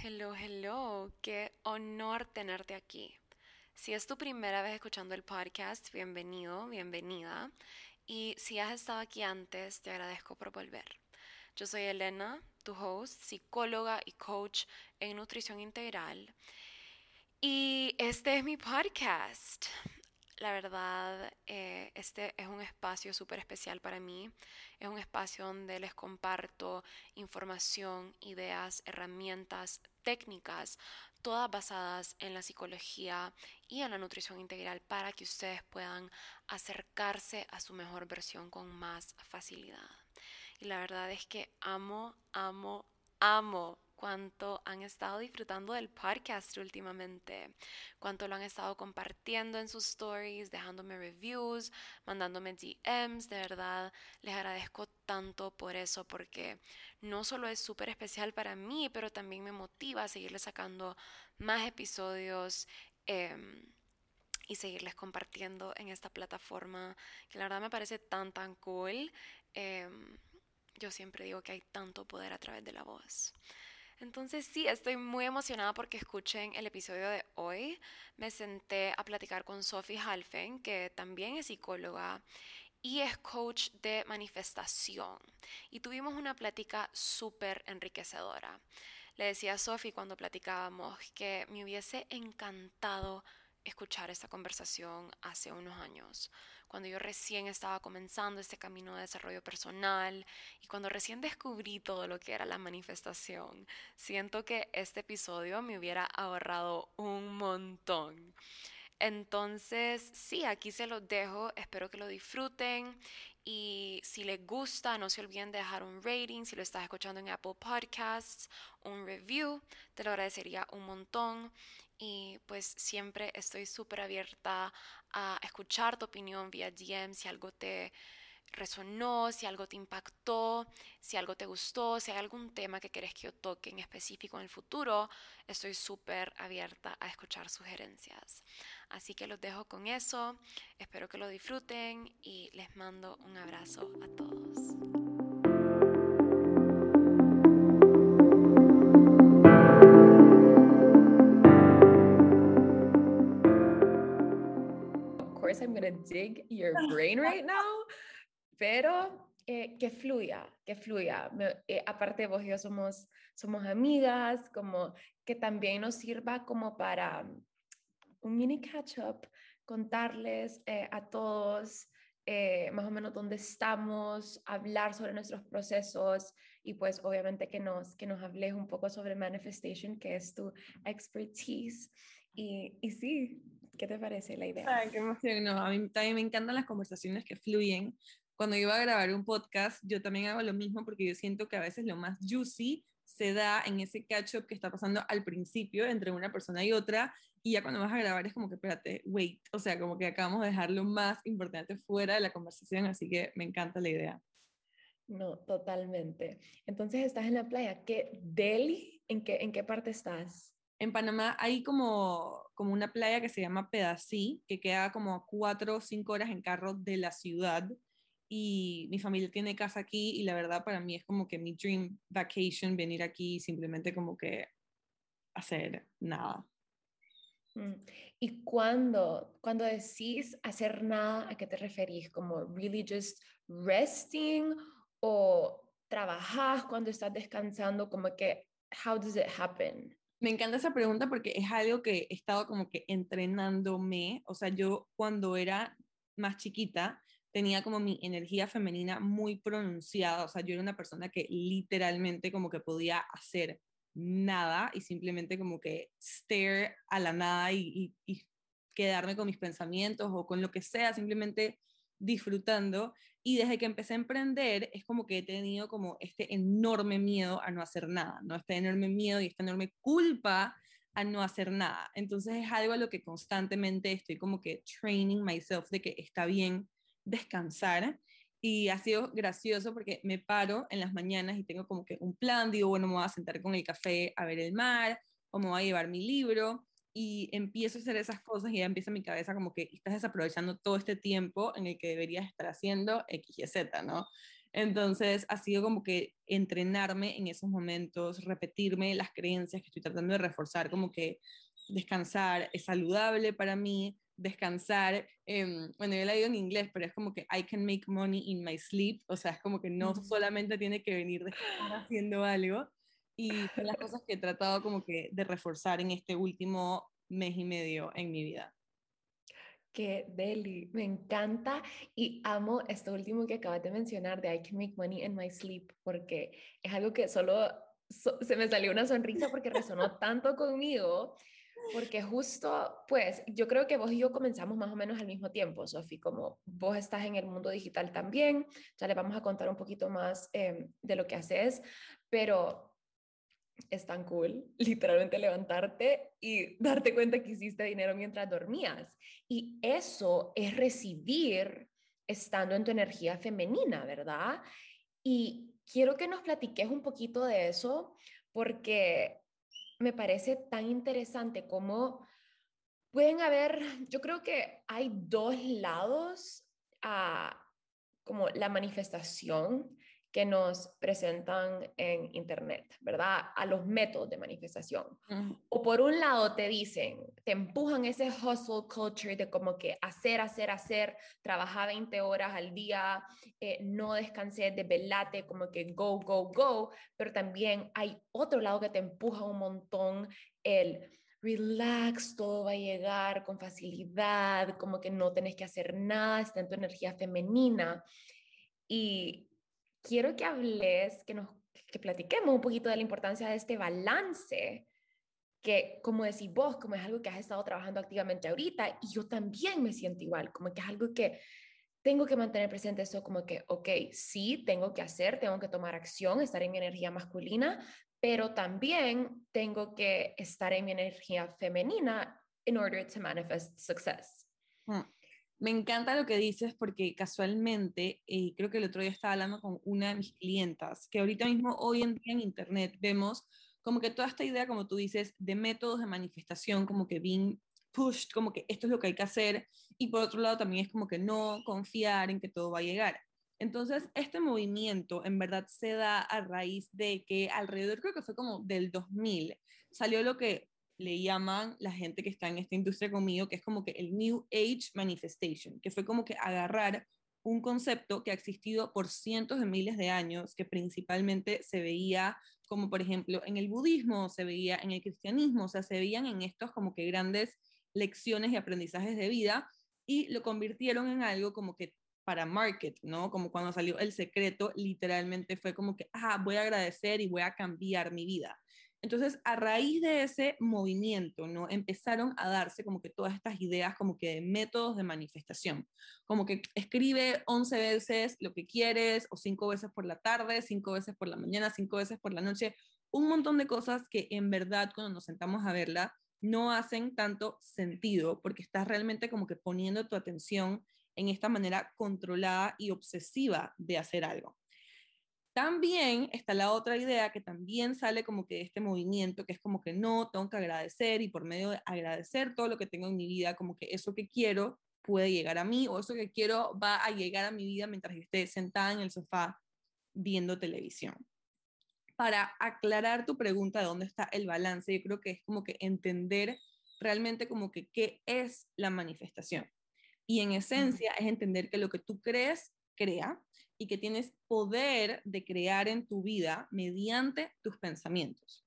Hello, hello, qué honor tenerte aquí. Si es tu primera vez escuchando el podcast, bienvenido, bienvenida. Y si has estado aquí antes, te agradezco por volver. Yo soy Elena, tu host, psicóloga y coach en nutrición integral. Y este es mi podcast. La verdad, eh, este es un espacio súper especial para mí. Es un espacio donde les comparto información, ideas, herramientas, técnicas, todas basadas en la psicología y en la nutrición integral para que ustedes puedan acercarse a su mejor versión con más facilidad. Y la verdad es que amo, amo, amo cuánto han estado disfrutando del podcast últimamente, cuánto lo han estado compartiendo en sus stories, dejándome reviews, mandándome DMs, de verdad les agradezco tanto por eso, porque no solo es súper especial para mí, pero también me motiva a seguirles sacando más episodios. Em, y seguirles compartiendo en esta plataforma que la verdad me parece tan tan cool. Em, yo siempre digo que hay tanto poder a través de la voz. Entonces sí, estoy muy emocionada porque escuchen el episodio de hoy. Me senté a platicar con Sophie Halfen, que también es psicóloga y es coach de manifestación. Y tuvimos una plática súper enriquecedora. Le decía a Sophie cuando platicábamos que me hubiese encantado escuchar esta conversación hace unos años cuando yo recién estaba comenzando este camino de desarrollo personal y cuando recién descubrí todo lo que era la manifestación. Siento que este episodio me hubiera ahorrado un montón. Entonces, sí, aquí se los dejo, espero que lo disfruten y si les gusta, no se olviden de dejar un rating, si lo estás escuchando en Apple Podcasts, un review, te lo agradecería un montón y pues siempre estoy súper abierta a escuchar tu opinión vía DM si algo te resonó, si algo te impactó, si algo te gustó, si hay algún tema que quieres que yo toque en específico en el futuro, estoy súper abierta a escuchar sugerencias. Así que los dejo con eso, espero que lo disfruten y les mando un abrazo a todos. I'm going to dig your brain right now, pero eh, que fluya, que fluya. Eh, aparte vos y somos, somos amigas, como que también nos sirva como para un mini catch up, contarles eh, a todos más o menos dónde estamos, hablar sobre nuestros procesos y pues obviamente que nos, que nos hables un poco sobre manifestation, que es tu expertise. Y, y sí, ¿Qué te parece la idea? Ay, qué emoción. No, a mí también me encantan las conversaciones que fluyen. Cuando iba a grabar un podcast, yo también hago lo mismo porque yo siento que a veces lo más juicy se da en ese catch-up que está pasando al principio entre una persona y otra, y ya cuando vas a grabar es como que, espérate, wait, o sea, como que acabamos de dejar lo más importante fuera de la conversación, así que me encanta la idea. No, totalmente. Entonces, estás en la playa. ¿Qué, Delhi? ¿En qué, en qué parte estás? En Panamá hay como, como una playa que se llama Pedací, que queda como cuatro o cinco horas en carro de la ciudad. Y mi familia tiene casa aquí y la verdad para mí es como que mi dream vacation venir aquí y simplemente como que hacer nada. Mm. ¿Y cuando, cuando decís hacer nada, a qué te referís? ¿Como really just resting o trabajas cuando estás descansando? Como que, how does it happen? Me encanta esa pregunta porque es algo que he estado como que entrenándome. O sea, yo cuando era más chiquita tenía como mi energía femenina muy pronunciada. O sea, yo era una persona que literalmente como que podía hacer nada y simplemente como que stare a la nada y, y quedarme con mis pensamientos o con lo que sea, simplemente disfrutando. Y desde que empecé a emprender, es como que he tenido como este enorme miedo a no hacer nada, ¿no? Este enorme miedo y esta enorme culpa a no hacer nada. Entonces es algo a lo que constantemente estoy como que training myself de que está bien descansar. Y ha sido gracioso porque me paro en las mañanas y tengo como que un plan, digo, bueno, me voy a sentar con el café a ver el mar, o me voy a llevar mi libro, y empiezo a hacer esas cosas y ya empieza mi cabeza como que estás desaprovechando todo este tiempo en el que deberías estar haciendo X y Z, ¿no? Entonces ha sido como que entrenarme en esos momentos, repetirme las creencias que estoy tratando de reforzar, como que descansar es saludable para mí, descansar, em, bueno, yo la digo en inglés, pero es como que I can make money in my sleep, o sea, es como que no solamente tiene que venir de estar haciendo algo, y son las cosas que he tratado como que de reforzar en este último mes y medio en mi vida. Qué deli, me encanta y amo esto último que acabas de mencionar de I can make money in my sleep, porque es algo que solo se me salió una sonrisa porque resonó tanto conmigo porque justo, pues, yo creo que vos y yo comenzamos más o menos al mismo tiempo, Sofi, como vos estás en el mundo digital también, ya le vamos a contar un poquito más em, de lo que haces, pero es tan cool, literalmente levantarte y darte cuenta que hiciste dinero mientras dormías. Y eso es recibir estando en tu energía femenina, ¿verdad? Y quiero que nos platiques un poquito de eso, porque me parece tan interesante como pueden haber, yo creo que hay dos lados a como la manifestación que nos presentan en Internet, ¿verdad? A los métodos de manifestación. O por un lado te dicen, te empujan ese hustle culture de como que hacer, hacer, hacer, trabajar 20 horas al día, eh, no descansé, velate, como que go, go, go, pero también hay otro lado que te empuja un montón el relax, todo va a llegar con facilidad, como que no tenés que hacer nada, está en tu energía femenina. Y quiero que hables, que nos que platiquemos un poquito de la importancia de este balance, que como decís vos, como es algo que has estado trabajando activamente ahorita, y yo también me siento igual, como que es algo que tengo que mantener presente eso, como que, ok, sí, tengo que hacer, tengo que tomar acción, estar en mi energía masculina, pero también tengo que estar en mi energía femenina in order to manifest success. Mm. Me encanta lo que dices porque casualmente, eh, creo que el otro día estaba hablando con una de mis clientas, que ahorita mismo, hoy en día en Internet, vemos como que toda esta idea, como tú dices, de métodos de manifestación, como que being pushed, como que esto es lo que hay que hacer, y por otro lado también es como que no confiar en que todo va a llegar. Entonces, este movimiento en verdad se da a raíz de que alrededor, creo que fue como del 2000, salió lo que le llaman la gente que está en esta industria conmigo, que es como que el New Age Manifestation, que fue como que agarrar un concepto que ha existido por cientos de miles de años, que principalmente se veía como por ejemplo en el budismo, se veía en el cristianismo, o sea, se veían en estos como que grandes lecciones y aprendizajes de vida y lo convirtieron en algo como que para market, ¿no? Como cuando salió El Secreto, literalmente fue como que, ah, voy a agradecer y voy a cambiar mi vida. Entonces, a raíz de ese movimiento, ¿no? Empezaron a darse como que todas estas ideas como que de métodos de manifestación, como que escribe 11 veces lo que quieres o 5 veces por la tarde, 5 veces por la mañana, 5 veces por la noche, un montón de cosas que en verdad cuando nos sentamos a verla no hacen tanto sentido porque estás realmente como que poniendo tu atención en esta manera controlada y obsesiva de hacer algo. También está la otra idea que también sale como que de este movimiento, que es como que no, tengo que agradecer y por medio de agradecer todo lo que tengo en mi vida, como que eso que quiero puede llegar a mí o eso que quiero va a llegar a mi vida mientras yo esté sentada en el sofá viendo televisión. Para aclarar tu pregunta de dónde está el balance, yo creo que es como que entender realmente como que qué es la manifestación. Y en esencia es entender que lo que tú crees, crea y que tienes poder de crear en tu vida mediante tus pensamientos.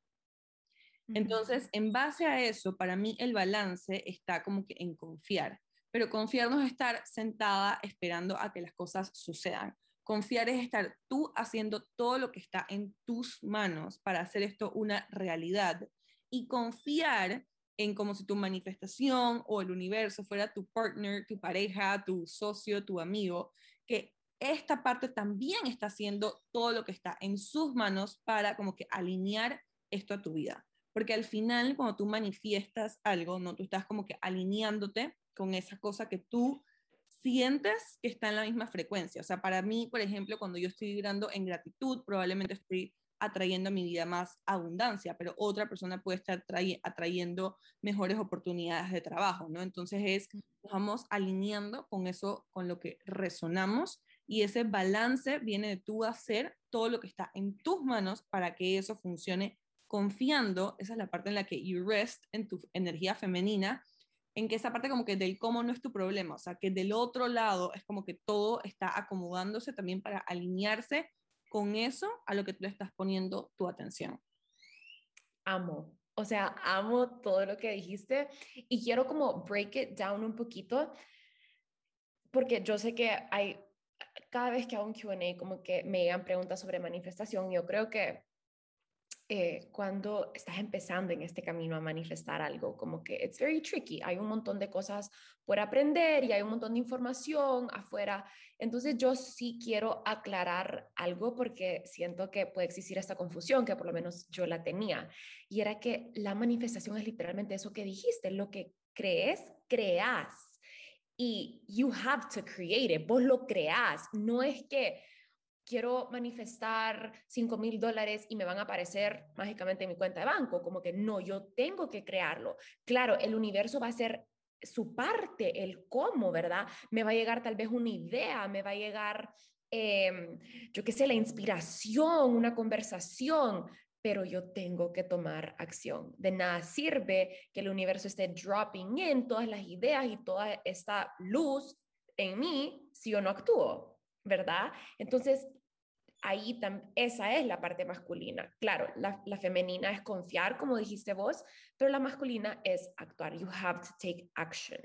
Entonces, en base a eso, para mí el balance está como que en confiar, pero confiar no es estar sentada esperando a que las cosas sucedan. Confiar es estar tú haciendo todo lo que está en tus manos para hacer esto una realidad y confiar en como si tu manifestación o el universo fuera tu partner, tu pareja, tu socio, tu amigo, que esta parte también está haciendo todo lo que está en sus manos para como que alinear esto a tu vida. Porque al final, cuando tú manifiestas algo, ¿no? Tú estás como que alineándote con esa cosa que tú sientes que está en la misma frecuencia. O sea, para mí, por ejemplo, cuando yo estoy vibrando en gratitud, probablemente estoy atrayendo a mi vida más abundancia, pero otra persona puede estar atrayendo mejores oportunidades de trabajo, ¿no? Entonces es, vamos alineando con eso, con lo que resonamos Y ese balance viene de tú hacer todo lo que está en tus manos para que eso funcione confiando, esa es la parte en la que you rest en tu energía femenina, en que esa parte como que del cómo no es tu problema, o sea, que del otro lado es como que todo está acomodándose también para alinearse con eso a lo que tú le estás poniendo tu atención. Amo, o sea, amo todo lo que dijiste y quiero como break it down un poquito porque yo sé que hay, cada vez que hago un QA, como que me llegan preguntas sobre manifestación, yo creo que eh, cuando estás empezando en este camino a manifestar algo, como que it's very tricky, hay un montón de cosas por aprender y hay un montón de información afuera. Entonces yo sí quiero aclarar algo porque siento que puede existir esta confusión, que por lo menos yo la tenía, y era que la manifestación es literalmente eso que dijiste, lo que crees, creas. Y you have to create it, vos lo creas, no es que quiero manifestar 5 mil dólares y me van a aparecer mágicamente en mi cuenta de banco, como que no, yo tengo que crearlo. Claro, el universo va a ser su parte, el cómo, ¿verdad? Me va a llegar tal vez una idea, me va a llegar, em, yo qué sé, la inspiración, una conversación, pero yo tengo que tomar acción. De nada sirve que el universo esté dropping in todas las ideas y toda esta luz en mí si yo no actúo. ¿verdad? Entonces, ahí esa es la parte masculina. Claro, la, femenina es confiar, como dijiste vos, pero la masculina es actuar. You have to take action,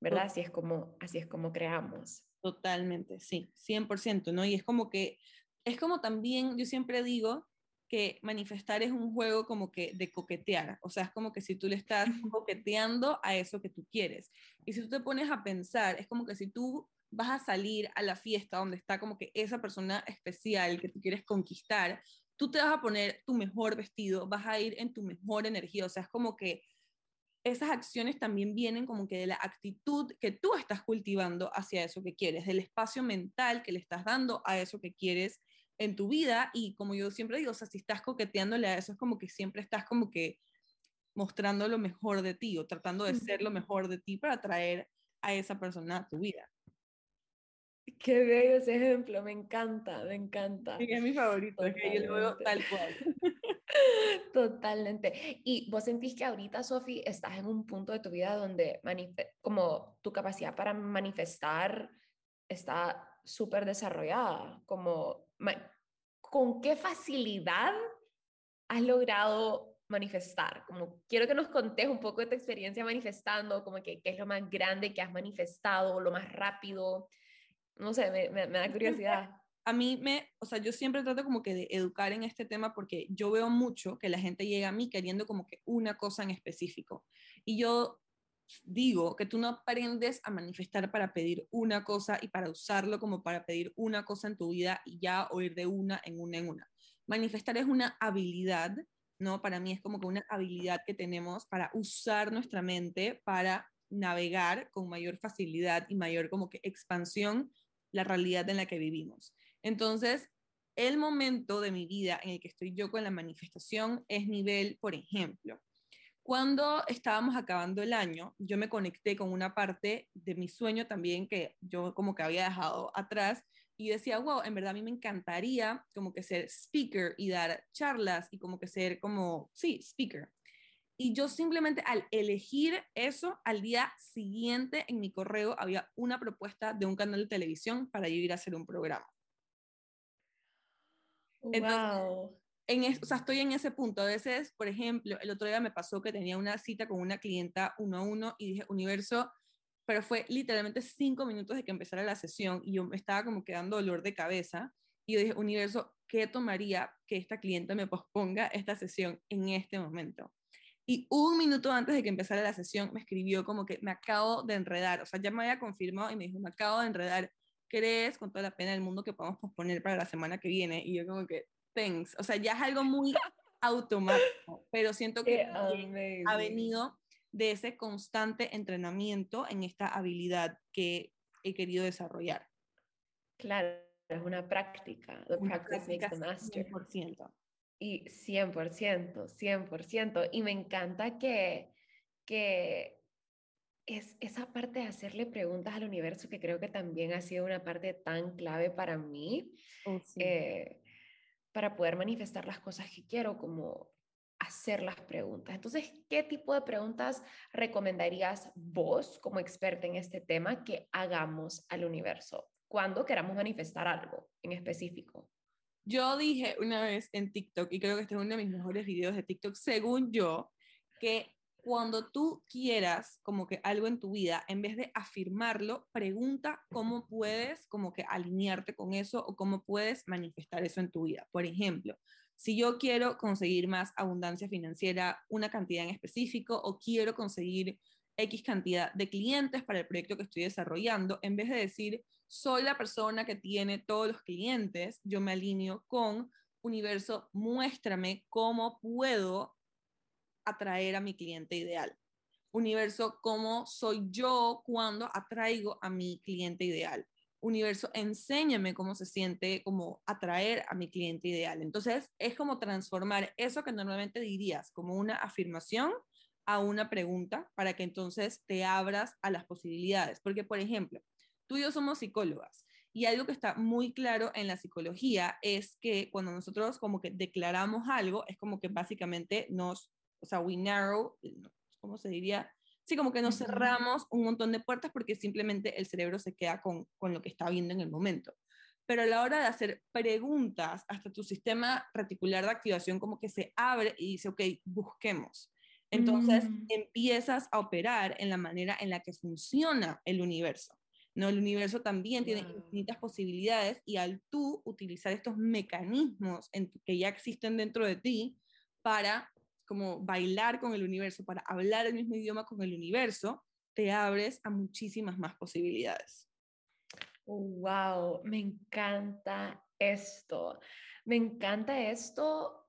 ¿verdad? Así es como, así es como creamos. Totalmente, sí, 100%, ¿no? Y es como que, es como también, yo siempre digo que manifestar es un juego como que de coquetear, o sea, es como que si tú le estás coqueteando a eso que tú quieres. Y si tú te pones a pensar, es como que si tú vas a salir a la fiesta donde está como que esa persona especial que tú quieres conquistar, tú te vas a poner tu mejor vestido, vas a ir en tu mejor energía, o sea, es como que esas acciones también vienen como que de la actitud que tú estás cultivando hacia eso que quieres, del espacio mental que le estás dando a eso que quieres en tu vida y como yo siempre digo, o sea, si estás coqueteándole a eso es como que siempre estás como que mostrando lo mejor de ti o tratando de ser lo mejor de ti para atraer a esa persona a tu vida. Qué bello ese ejemplo, me encanta, me encanta. Sí, es mi favorito, es que yo lo veo tal cual. Totalmente. Y vos sentís que ahorita, Sofi, estás en un punto de tu vida donde como tu capacidad para manifestar está súper desarrollada, como con qué facilidad has logrado manifestar, como quiero que nos contes un poco de tu experiencia manifestando, como que qué es lo más grande que has manifestado, lo más rápido, no sé, me, me, da curiosidad. A mí me, o sea, yo siempre trato como que de educar en este tema porque yo veo mucho que la gente llega a mí queriendo como que una cosa en específico. Y yo digo que tú no aprendes a manifestar para pedir una cosa y para usarlo como para pedir una cosa en tu vida y ya oír de una en una en una. Manifestar es una habilidad, ¿no? Para mí es como que una habilidad que tenemos para usar nuestra mente para navegar con mayor facilidad y mayor como que expansión la realidad en la que vivimos. Entonces, el momento de mi vida en el que estoy yo con la manifestación es nivel, por ejemplo, cuando estábamos acabando el año, yo me conecté con una parte de mi sueño también que yo como que había dejado atrás y decía, wow, en verdad a mí me encantaría como que ser speaker y dar charlas y como que ser como, sí, speaker. Y yo simplemente al elegir eso, al día siguiente en mi correo había una propuesta de un canal de televisión para yo ir a hacer un programa. wow. En estoy en ese punto. A veces, por ejemplo, el otro día me pasó que tenía una cita con una clienta uno a uno y dije, universo, pero fue literalmente cinco minutos de que empezara la sesión y yo me estaba como quedando dolor de cabeza. Y yo dije, universo, ¿qué tomaría que esta clienta me posponga esta sesión en este momento? Y un minuto antes de que empezara la sesión me escribió como que me acabo de enredar, o sea, ya me había confirmado y me dijo, me acabo de enredar, ¿crees con toda la pena del mundo que podamos posponer para la semana que viene? Y yo como que, thanks, o sea, ya es algo muy automático, pero siento que ha venido de ese constante entrenamiento en esta habilidad que he querido desarrollar. Claro, es una práctica. The practice makes the master. 100%. Y 100%, 100%. Y me encanta que, que es esa parte de hacerle preguntas al universo que creo que también ha sido una parte tan clave para mí, Oh, sí. eh, para poder manifestar las cosas que quiero, como hacer las preguntas. Entonces, ¿qué tipo de preguntas recomendarías vos como experta en este tema que hagamos al universo cuando queramos manifestar algo en específico? Yo dije una vez en TikTok, y creo que este es uno de mis mejores videos de TikTok, según yo, que cuando tú quieras como que algo en tu vida, en vez de afirmarlo, pregunta cómo puedes como que alinearte con eso o cómo puedes manifestar eso en tu vida. Por ejemplo, si yo quiero conseguir más abundancia financiera, una cantidad en específico, o quiero conseguir X cantidad de clientes para el proyecto que estoy desarrollando, en vez de decir, soy la persona que tiene todos los clientes, yo me alineo con universo, muéstrame cómo puedo atraer a mi cliente ideal. Universo, cómo soy yo cuando atraigo a mi cliente ideal. Universo, enséñame cómo se siente como atraer a mi cliente ideal. Entonces, es como transformar eso que normalmente dirías como una afirmación a una pregunta para que entonces te abras a las posibilidades. Porque, por ejemplo, tú y yo somos psicólogas y algo que está muy claro en la psicología es que cuando nosotros como que declaramos algo, es como que básicamente nos, o sea, we narrow, ¿cómo se diría? Sí, como que nos cerramos un montón de puertas porque simplemente el cerebro se queda con, con lo que está viendo en el momento. Pero a la hora de hacer preguntas, hasta tu sistema reticular de activación como que se abre y dice, ok, busquemos. Entonces Mm. empiezas a operar en la manera en la que funciona el universo. ¿no? El universo también tiene Wow. infinitas posibilidades y al tú utilizar estos mecanismos en que ya existen dentro de ti para como bailar con el universo, para hablar el mismo idioma con el universo, te abres a muchísimas más posibilidades. Wow, me encanta esto. Me encanta esto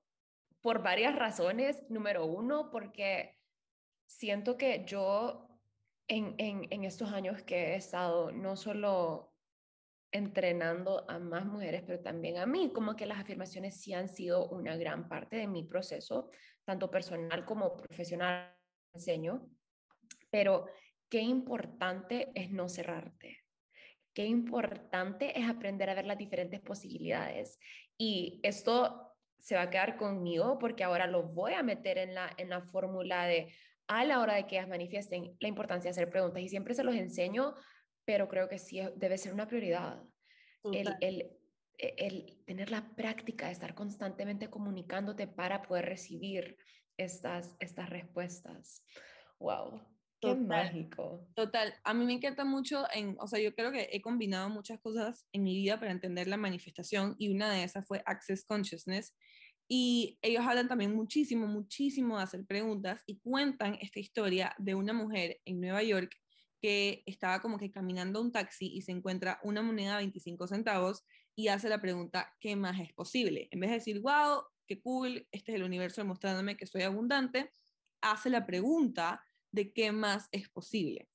por varias razones. Número uno, porque siento que yo en, en, estos años que he estado no solo entrenando a más mujeres, pero también a mí, como que las afirmaciones sí han sido una gran parte de mi proceso, tanto personal como profesional, enseño, pero qué importante es no cerrarte qué importante es aprender a ver las diferentes posibilidades. Y esto se va a quedar conmigo porque ahora lo voy a meter en la, en la fórmula de a la hora de que ellas manifiesten la importancia de hacer preguntas. Y siempre se los enseño, pero creo que sí debe ser una prioridad. El, el, el, tener la práctica de estar constantemente comunicándote para poder recibir estas, estas respuestas. ¡Wow! Qué Total. mágico. Total, a mí me encanta mucho, en, o sea, yo creo que he combinado muchas cosas en mi vida para entender la manifestación y una de esas fue Access Consciousness. Y ellos hablan también muchísimo, muchísimo de hacer preguntas y cuentan esta historia de una mujer en Nueva York que estaba como que caminando un taxi y se encuentra una moneda de 25 centavos y hace la pregunta, ¿qué más es posible? En vez de decir, wow, qué cool, este es el universo demostrándome que soy abundante, hace la pregunta de qué más es posible.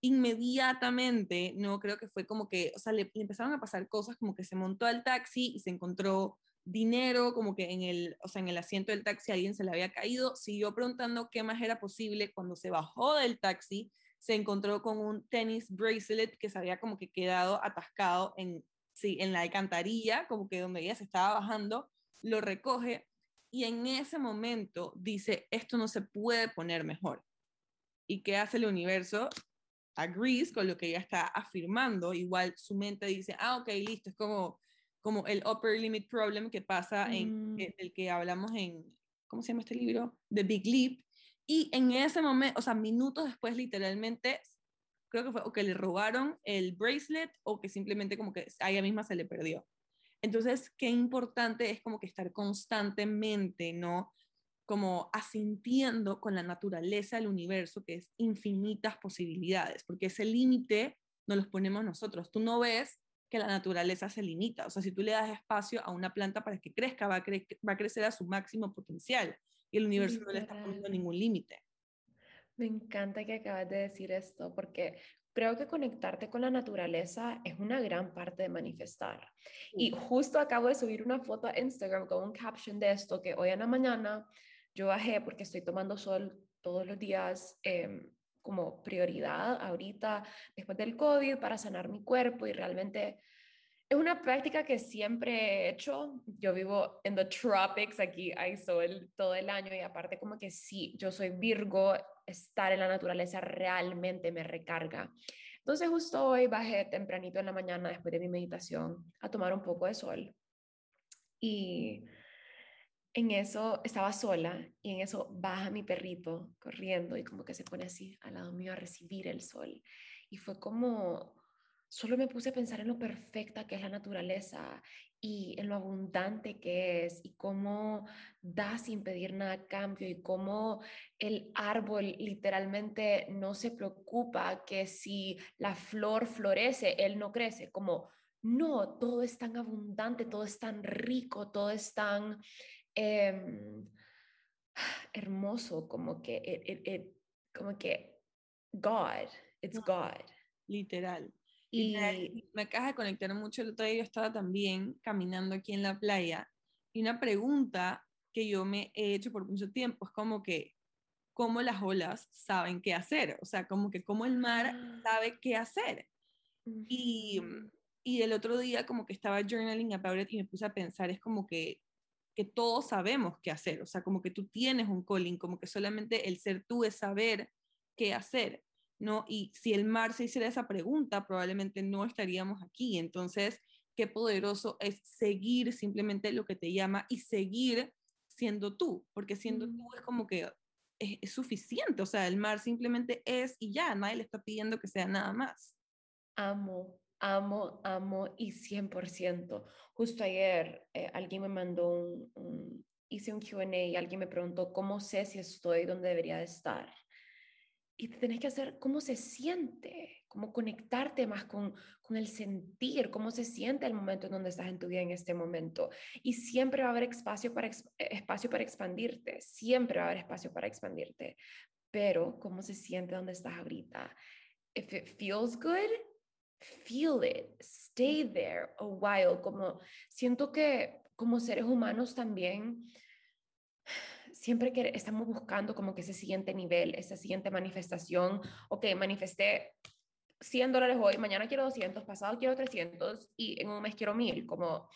Inmediatamente, no creo que fue como que, o sea, le, le, empezaron a pasar cosas como que se montó al taxi y se encontró dinero, como que en el, o sea, en el asiento del taxi alguien se le había caído, siguió preguntando qué más era posible, cuando se bajó del taxi se encontró con un tenis bracelet que se había como que quedado atascado en, sí, en la alcantarilla, como que donde ella se estaba bajando, lo recoge y en ese momento dice, esto no se puede poner mejor. ¿Y qué hace el universo? Agrees con lo que ella está afirmando, igual su mente dice, ah, ok, listo, es como, como el upper limit problem que pasa, en, Mm. del que hablamos en, ¿cómo se llama este libro? The Big Leap. Y en ese momento, o sea, minutos después, literalmente, creo que fue o que le robaron el bracelet o que simplemente como que a ella misma se le perdió. Entonces, qué importante es como que estar constantemente, ¿no? Como asintiendo con la naturaleza del universo, que es infinitas posibilidades, porque ese límite no los ponemos nosotros. Tú no ves que la naturaleza se limita. O sea, si tú le das espacio a una planta para que crezca, va a, cre va a crecer a su máximo potencial y el universo no le está poniendo ningún límite. Me encanta que acabas de decir esto, porque creo que conectarte con la naturaleza es una gran parte de manifestar. Y justo acabo de subir una foto a Instagram con un caption de esto, que hoy en la mañana yo bajé porque estoy tomando sol todos los días eh, como prioridad ahorita después del COVID para sanar mi cuerpo y realmente es una práctica que siempre he hecho. Yo vivo en the tropics, aquí hay sol todo el año y aparte como que sí, yo soy Virgo, estar en la naturaleza realmente me recarga. Entonces justo hoy bajé tempranito en la mañana después de mi meditación a tomar un poco de sol y en eso estaba sola y en eso baja mi perrito corriendo y como que se pone así al lado mío a recibir el sol. Y fue como, solo me puse a pensar en lo perfecta que es la naturaleza y en lo abundante que es y cómo da sin pedir nada a cambio y cómo el árbol literalmente no se preocupa que si la flor florece, él no crece, como no, todo es tan abundante, todo es tan rico, todo es tan Em, hermoso, como que, como que God, it's God. Literal. Y me acaba de conectar mucho el otro día, yo estaba también caminando aquí en la playa y una pregunta que yo me he hecho por mucho tiempo es como que, ¿cómo las olas saben qué hacer? O sea, como que cómo el mar ah. sabe qué hacer. Y, y el otro día como que estaba journaling about it y me puse a pensar, es como que que todos sabemos qué hacer, o sea, como que tú tienes un calling, como que solamente el ser tú es saber qué hacer, ¿no? Y si el mar se hiciera esa pregunta, probablemente no estaríamos aquí. Entonces, qué poderoso es seguir simplemente lo que te llama y seguir siendo tú, porque siendo tú es como que es, es, suficiente, o sea, el mar simplemente es y ya, nadie le está pidiendo que sea nada más. Amo, amo, amo y 100%. Justo ayer eh, alguien me mandó un, hice un QA y alguien me preguntó cómo sé si estoy donde debería de estar. Y te tenés que hacer cómo se siente, cómo conectarte más con, con el sentir, cómo se siente el momento en donde estás en tu vida en este momento. Y siempre va a haber espacio para, espacio para expandirte, siempre va a haber espacio para expandirte. Pero cómo se siente donde estás ahorita. If it feels good, feel it, stay there a while, como siento que como seres humanos también siempre que estamos buscando como que ese siguiente nivel, esa siguiente manifestación, ok, manifesté 100 dólares hoy, mañana quiero 200, pasado quiero 300 y en un mes quiero 1000, como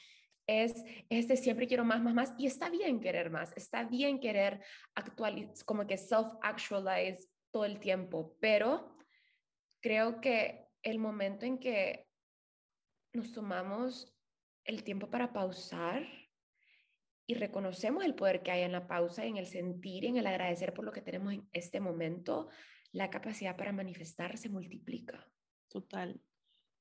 es este siempre quiero más, más, más y está bien querer más, está bien querer actualizar, como que self-actualize todo el tiempo, pero creo que el momento en que nos tomamos el tiempo para pausar y reconocemos el poder que hay en la pausa, en el sentir, en el agradecer por lo que tenemos en este momento, la capacidad para manifestar se multiplica. Total,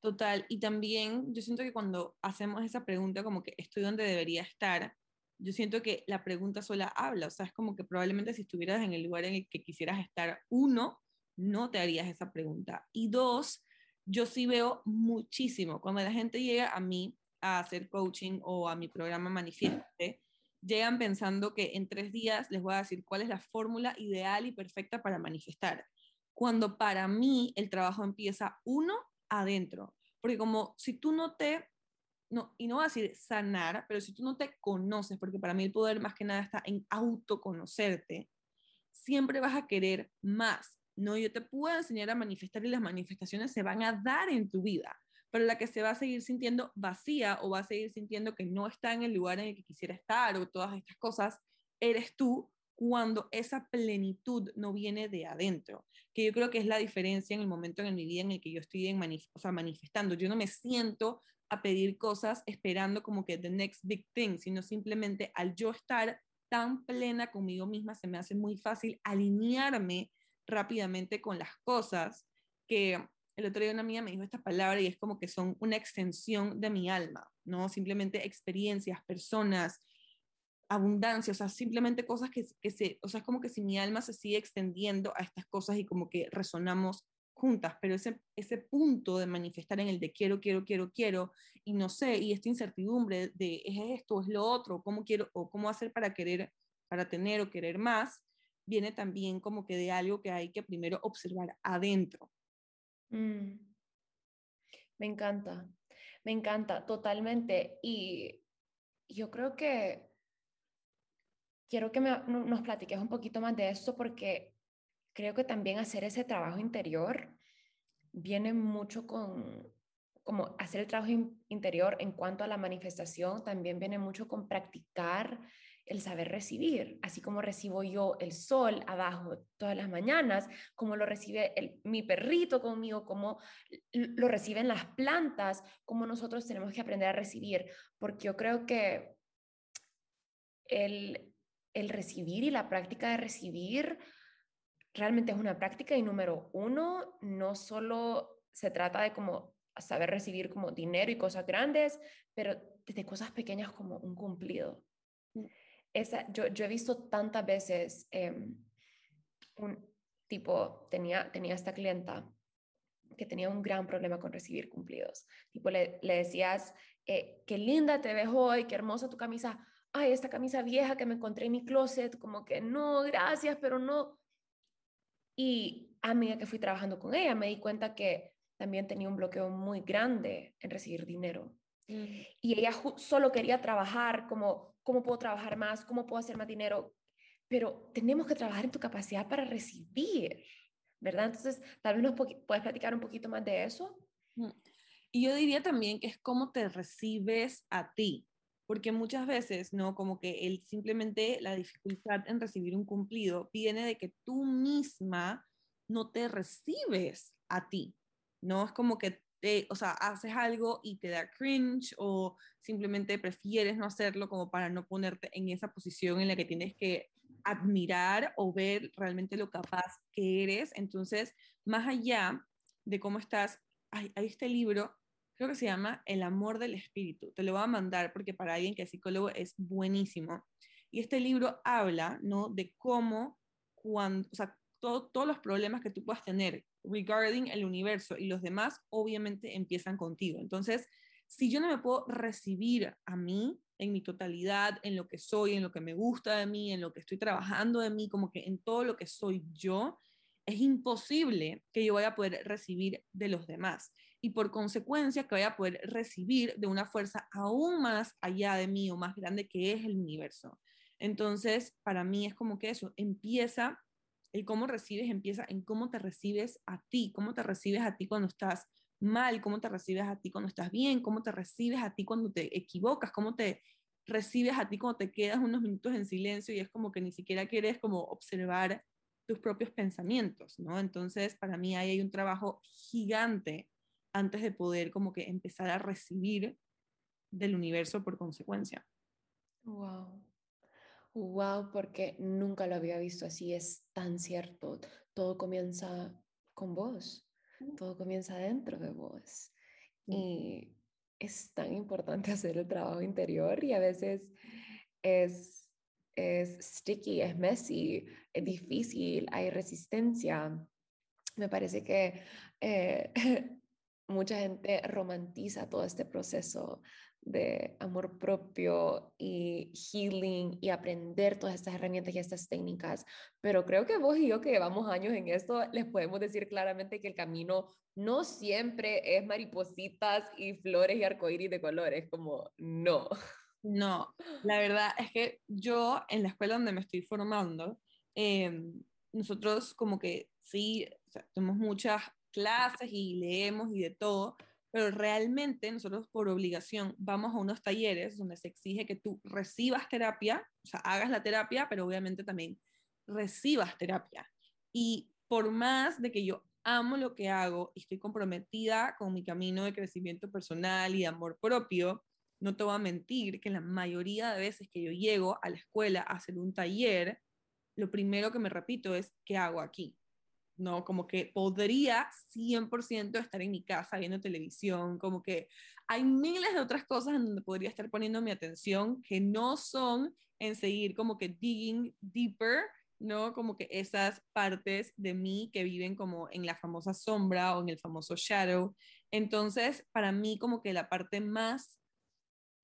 total. Y también yo siento que cuando hacemos esa pregunta como que estoy donde debería estar, yo siento que la pregunta sola habla, o sea, es como que probablemente si estuvieras en el lugar en el que quisieras estar, uno, no te harías esa pregunta. Y dos, yo sí veo muchísimo cuando la gente llega a mí a hacer coaching o a mi programa Manifieste, llegan pensando que en tres días les voy a decir cuál es la fórmula ideal y perfecta para manifestar. Cuando para mí el trabajo empieza uno adentro, porque como si tú no te, no, y no voy a decir sanar, pero si tú no te conoces, porque para mí el poder más que nada está en autoconocerte, siempre vas a querer más no, yo te puedo enseñar a manifestar y las manifestaciones se van a dar en tu vida, pero la que se va a seguir sintiendo vacía o va a seguir sintiendo que no está en el lugar en el que quisiera estar o todas estas cosas, eres tú cuando esa plenitud no viene de adentro, que yo creo que es la diferencia en el momento en mi vida en el que yo estoy en manifestando. Yo no me siento a pedir cosas esperando como que the next big thing, sino simplemente al yo estar tan plena conmigo misma, se me hace muy fácil alinearme rápidamente con las cosas, que el otro día una amiga me dijo esta palabra y es como que son una extensión de mi alma, ¿no? Simplemente experiencias, personas, abundancia, o sea, simplemente cosas que, que se, o sea, es como que si mi alma se sigue extendiendo a estas cosas y como que resonamos juntas, pero ese, ese punto de manifestar en el de quiero, quiero, quiero, quiero, y no sé, y esta incertidumbre de es esto, es lo otro, cómo quiero, o cómo hacer para querer, para tener o querer más, viene también como que de algo que hay que primero observar adentro. Mm. Me encanta, me encanta totalmente. Y yo creo que quiero que nos platiques un poquito más de eso porque creo que también hacer ese trabajo interior viene mucho con, como hacer el trabajo interior en cuanto a la manifestación, también viene mucho con practicar el saber recibir, así como recibo yo el sol abajo todas las mañanas, como lo recibe mi perrito conmigo, como lo reciben las plantas, como nosotros tenemos que aprender a recibir, porque yo creo que el, el recibir y la práctica de recibir realmente es una práctica y número uno, no solo se trata de como saber recibir como dinero y cosas grandes, pero desde cosas pequeñas como un cumplido. Esa, yo, yo he visto tantas veces em, un tipo, tenía, tenía esta clienta que tenía un gran problema con recibir cumplidos. Tipo, le, le decías, eh, qué linda te ves hoy, qué hermosa tu camisa. Ay, esta camisa vieja que me encontré en mi closet, como que no, gracias, pero no. Y a medida que fui trabajando con ella, me di cuenta que también tenía un bloqueo muy grande en recibir dinero. Mm. Y ella solo quería trabajar como, ¿cómo puedo trabajar más? ¿Cómo puedo hacer más dinero? Pero tenemos que trabajar en tu capacidad para recibir, ¿verdad? Entonces, tal vez nos puedes platicar un poquito más de eso. Mm. Y yo diría también que es cómo te recibes a ti, porque muchas veces, ¿no? Como que el, simplemente la dificultad en recibir un cumplido viene de que tú misma no te recibes a ti, ¿no? Es como que, o sea, haces algo y te da cringe o simplemente prefieres no hacerlo como para no ponerte en esa posición en la que tienes que admirar o ver realmente lo capaz que eres. Entonces, más allá de cómo estás, hay, hay este libro, creo que se llama El amor del espíritu. Te lo voy a mandar porque para alguien que es psicólogo es buenísimo. Y este libro habla, ¿no? De cómo, cuando, o sea, todos los problemas que tú puedas tener regarding el universo y los demás, obviamente empiezan contigo. Entonces, si yo no me puedo recibir a mí en mi totalidad, en lo que soy, en lo que me gusta de mí, en lo que estoy trabajando de mí, como que en todo lo que soy yo, es imposible que yo vaya a poder recibir de los demás y por consecuencia que vaya a poder recibir de una fuerza aún más allá de mí o más grande que es el universo. Entonces, para mí es como que eso empieza el cómo recibes empieza en cómo te recibes a ti, cómo te recibes a ti cuando estás mal, cómo te recibes a ti cuando estás bien, cómo te recibes a ti cuando te equivocas, cómo te recibes a ti cuando te quedas unos minutos en silencio y es como que ni siquiera quieres como observar tus propios pensamientos, ¿no? Entonces, para mí ahí hay un trabajo gigante antes de poder como que empezar a recibir del universo por consecuencia. Wow. Wow, porque nunca lo había visto así, es tan cierto. Todo comienza con vos, todo comienza dentro de vos. Y es tan importante hacer el trabajo interior y a veces es, es sticky, es messy, es difícil, hay resistencia. Me parece que eh, mucha gente romantiza todo este proceso de amor propio y healing y aprender todas estas herramientas y estas técnicas. Pero creo que vos y yo que llevamos años en esto, les podemos decir claramente que el camino no siempre es maripositas y flores y arcoíris de colores, como no. No, la verdad es que yo en la escuela donde me estoy formando, em, nosotros como que sí, tenemos muchas clases y leemos y de todo, pero realmente nosotros por obligación vamos a unos talleres donde se exige que tú recibas terapia, o sea, hagas la terapia, pero obviamente también recibas terapia. Y por más de que yo amo lo que hago y estoy comprometida con mi camino de crecimiento personal y de amor propio, no te voy a mentir que la mayoría de veces que yo llego a la escuela a hacer un taller, lo primero que me repito es, ¿qué hago aquí? ¿No? Como que podría 100% estar en mi casa viendo televisión, como que hay miles de otras cosas en donde podría estar poniendo mi atención que no son en seguir como que digging deeper, ¿no? Como que esas partes de mí que viven como en la famosa sombra o en el famoso shadow. Entonces, para mí como que la parte más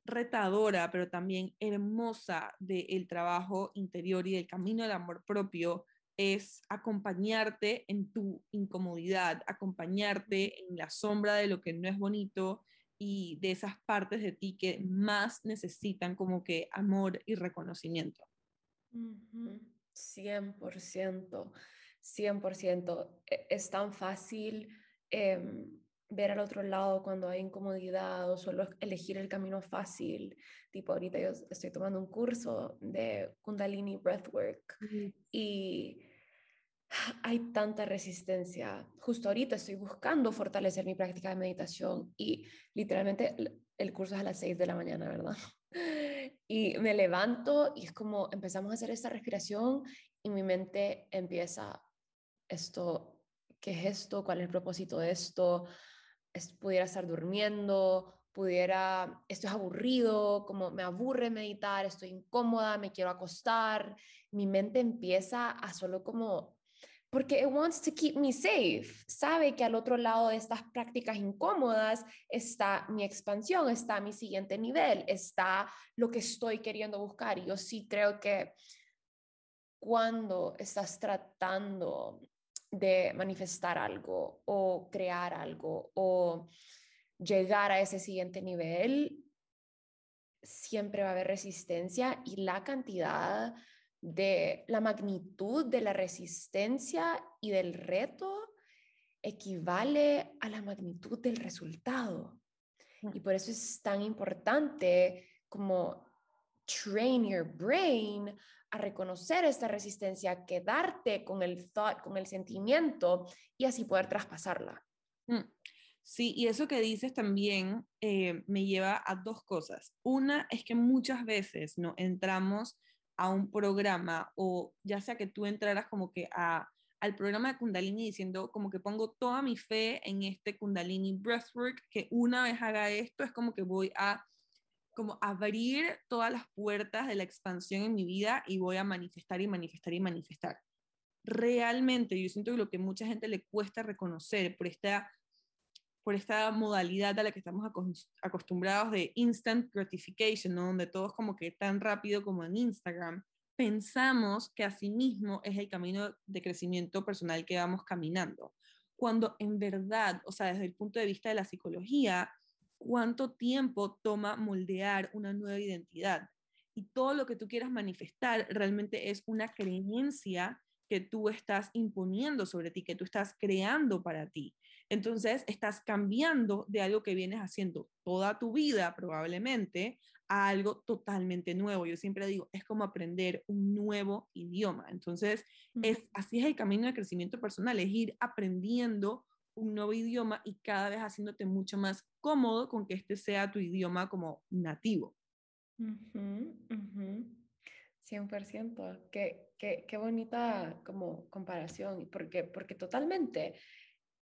retadora, pero también hermosa del trabajo interior y del camino del amor propio es acompañarte en tu incomodidad, acompañarte en la sombra de lo que no es bonito y de esas partes de ti que más necesitan como que amor y reconocimiento. 100%, 100%. E, es tan fácil em, ver al otro lado cuando hay incomodidad o solo elegir el camino fácil. Tipo, ahorita yo estoy tomando un curso de Kundalini Breathwork y hay tanta resistencia. Justo ahorita estoy buscando fortalecer mi práctica de meditación y literalmente el curso es a las 6 de la mañana, ¿verdad? Y me levanto y es como empezamos a hacer esta respiración y mi mente empieza esto, ¿qué es esto? ¿Cuál es el propósito de esto? Es, pudiera estar durmiendo, pudiera, esto es aburrido, como me aburre meditar, estoy incómoda, me quiero acostar. Mi mente empieza a solo como porque it wants to keep me safe. Sabe que al otro lado de estas prácticas incómodas está mi expansión, está mi siguiente nivel, está lo que estoy queriendo buscar. Y yo sí creo que cuando estás tratando de manifestar algo o crear algo o llegar a ese siguiente nivel, siempre va a haber resistencia y la cantidad de la magnitud de la resistencia y del reto equivale a la magnitud del resultado. Y por eso es tan importante como train your brain reconocer esta resistencia, quedarte con el thought, con el sentimiento y así poder traspasarla. Mm. Sí, y eso que dices también eh, me lleva a dos cosas. Una es que muchas veces no entramos a un programa o ya sea que tú entraras como que a, al programa de Kundalini diciendo como que pongo toda mi fe en este Kundalini Breathwork, que una vez haga esto es como que voy a como abrir todas las puertas de la expansión en mi vida y voy a manifestar y manifestar y manifestar. Realmente yo siento que lo que mucha gente le cuesta reconocer por esta por esta modalidad a la que estamos acostumbrados de instant gratification, ¿no? donde todo es como que tan rápido como en Instagram, pensamos que asimismo es el camino de crecimiento personal que vamos caminando. Cuando en verdad, o sea, desde el punto de vista de la psicología, cuánto tiempo toma moldear una nueva identidad. Y todo lo que tú quieras manifestar realmente es una creencia que tú estás imponiendo sobre ti, que tú estás creando para ti. Entonces, estás cambiando de algo que vienes haciendo toda tu vida probablemente a algo totalmente nuevo. Yo siempre digo, es como aprender un nuevo idioma. Entonces, es, así es el camino de crecimiento personal, es ir aprendiendo un nuevo idioma y cada vez haciéndote mucho más cómodo con que este sea tu idioma como nativo. 100%. Qué, qué, qué bonita como comparación, porque, porque totalmente